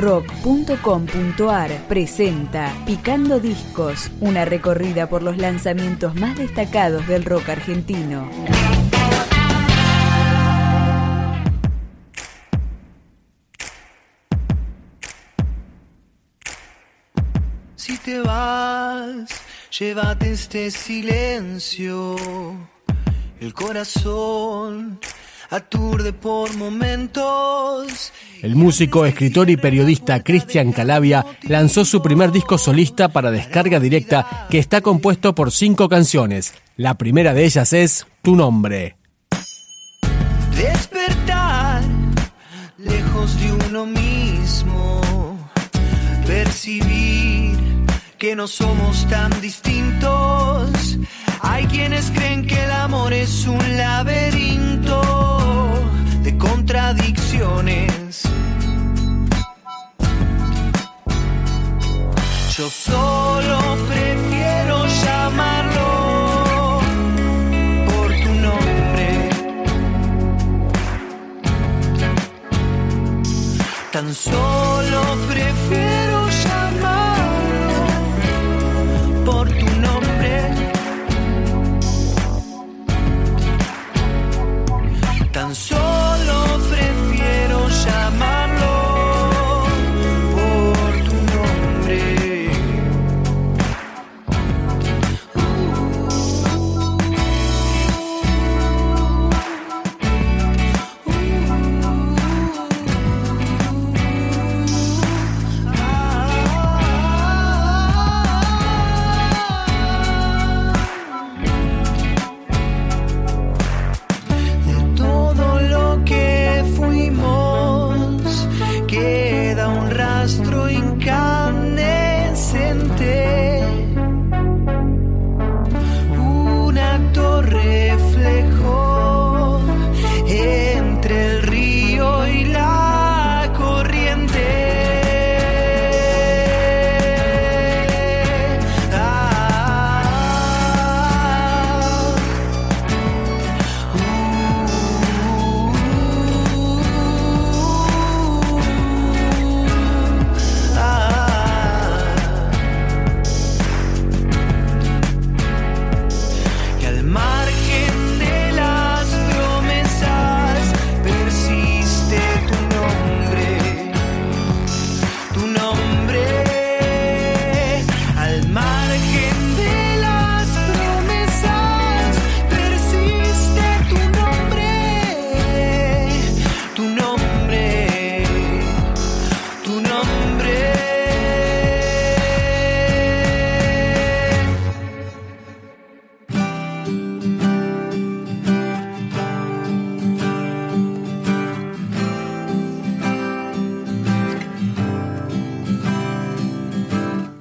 rock.com.ar presenta Picando Discos, una recorrida por los lanzamientos más destacados del rock argentino. Si te vas, llévate este silencio, el corazón aturde por momentos. El músico, escritor y periodista Cristian Calavia lanzó su primer disco solista para descarga directa que está compuesto por cinco canciones. La primera de ellas es Tu nombre. Despertar lejos de uno mismo, percibir que no somos tan distintos. Hay quienes creen que el amor es un laberinto contradicciones. Yo solo prefiero llamarlo por tu nombre. Tan solo prefiero llamarlo por tu nombre. Tan solo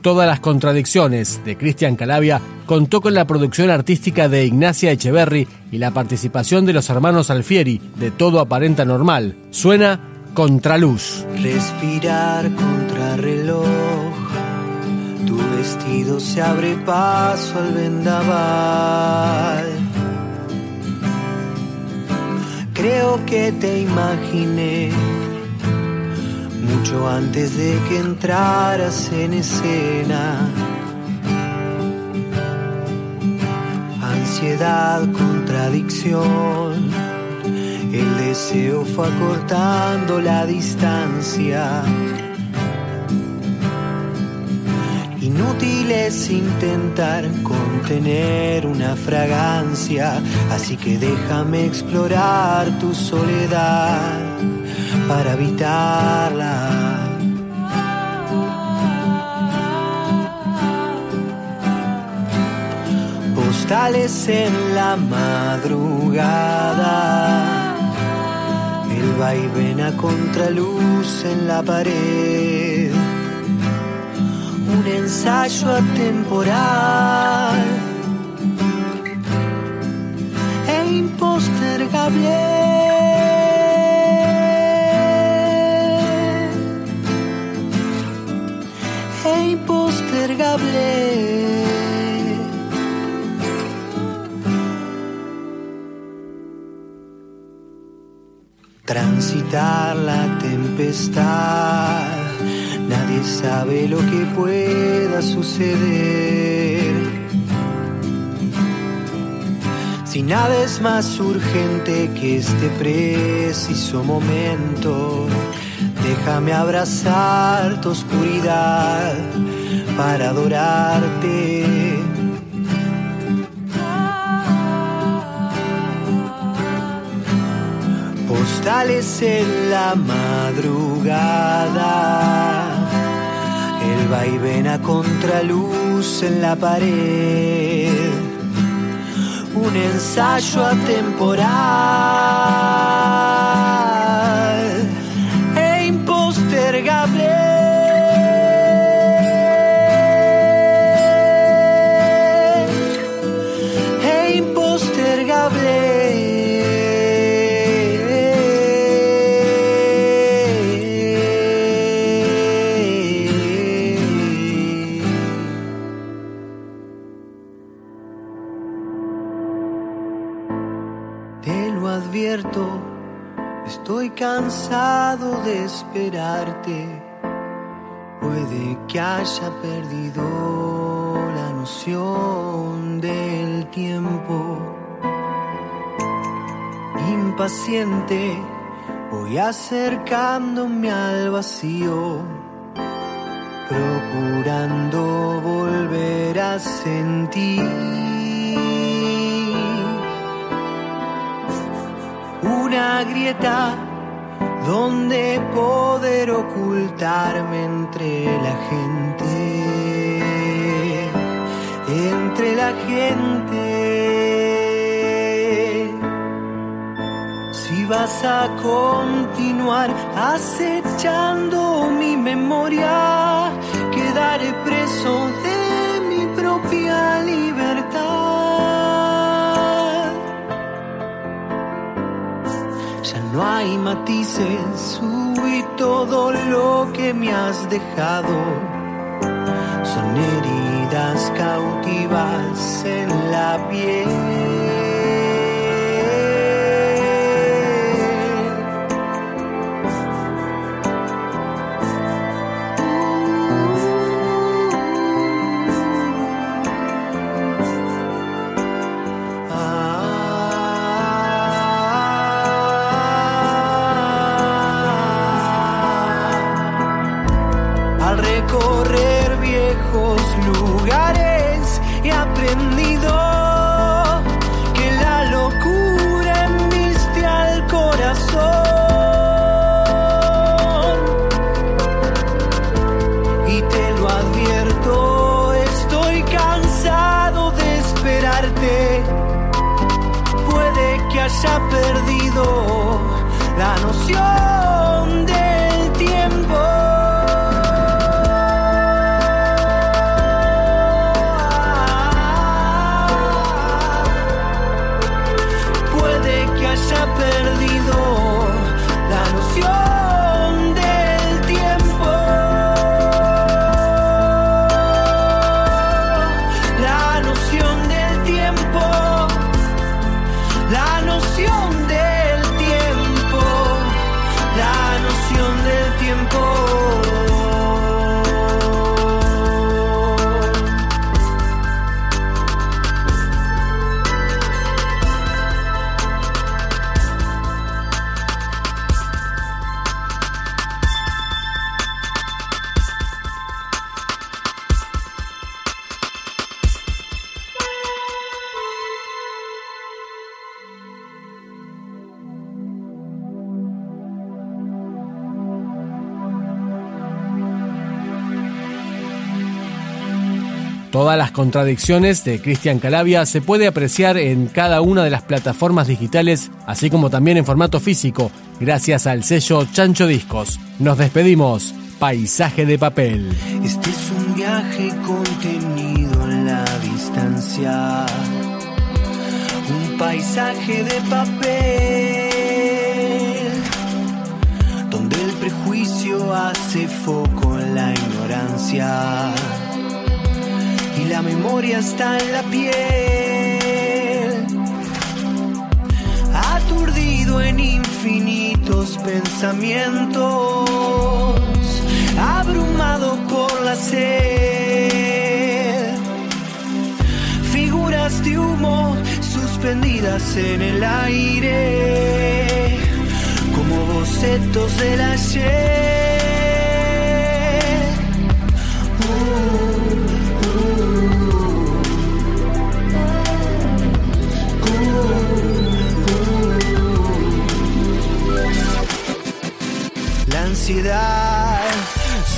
Todas las contradicciones de Cristian Calavia contó con la producción artística de Ignacia Echeverry y la participación de los hermanos Alfieri de Todo Aparenta Normal. Suena Contraluz. Respirar contra reloj. Tu vestido se abre paso al vendaval. Creo que te imaginé mucho antes de que entraras en escena. Ansiedad, contradicción. El deseo fue acortando la distancia. Inútil es intentar contener una fragancia, así que déjame explorar tu soledad para habitarla. Postales en la madrugada, el vaivén a contraluz en la pared un ensayo atemporal e impostergable. Transitar la tempestad. Nadie sabe lo que pueda suceder. Si nada es más urgente que este preciso momento, déjame abrazar tu oscuridad para adorarte. Postales en la madrugada, el vaivén a contraluz en la pared, un ensayo atemporal Estoy cansado de esperarte. Puede que haya perdido la noción del tiempo. Impaciente, voy acercándome al vacío, procurando volver a sentir grieta donde poder ocultarme entre la gente, entre la gente. Si vas a continuar acechando mi memoria, quedaré preso no hay matices, subí todo lo que me has dejado. Son heridas cautivas en la piel. Que la locura enviste al corazón. Y te lo advierto, estoy cansado de esperarte. Puede que haya perdido la noción del Todas las contradicciones de Cristian Calavia se puede apreciar en cada una de las plataformas digitales, así como también en formato físico, gracias al sello Chancho Discos. Nos despedimos. Paisaje de papel. Este es un viaje contenido en la distancia. Un paisaje de papel. Donde el prejuicio hace foco en la ignorancia. Y la memoria está en la piel. Aturdido en infinitos pensamientos abrumado por la sed. Figuras de humo suspendidas en el aire, como bocetos del ayer. Ansiedad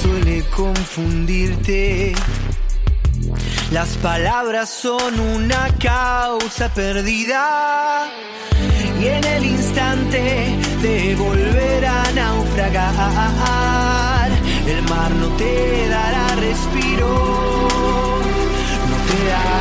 suele confundirte. Las palabras son una causa perdida y en el instante de volver a naufragar, el mar no te dará respiro, no te dará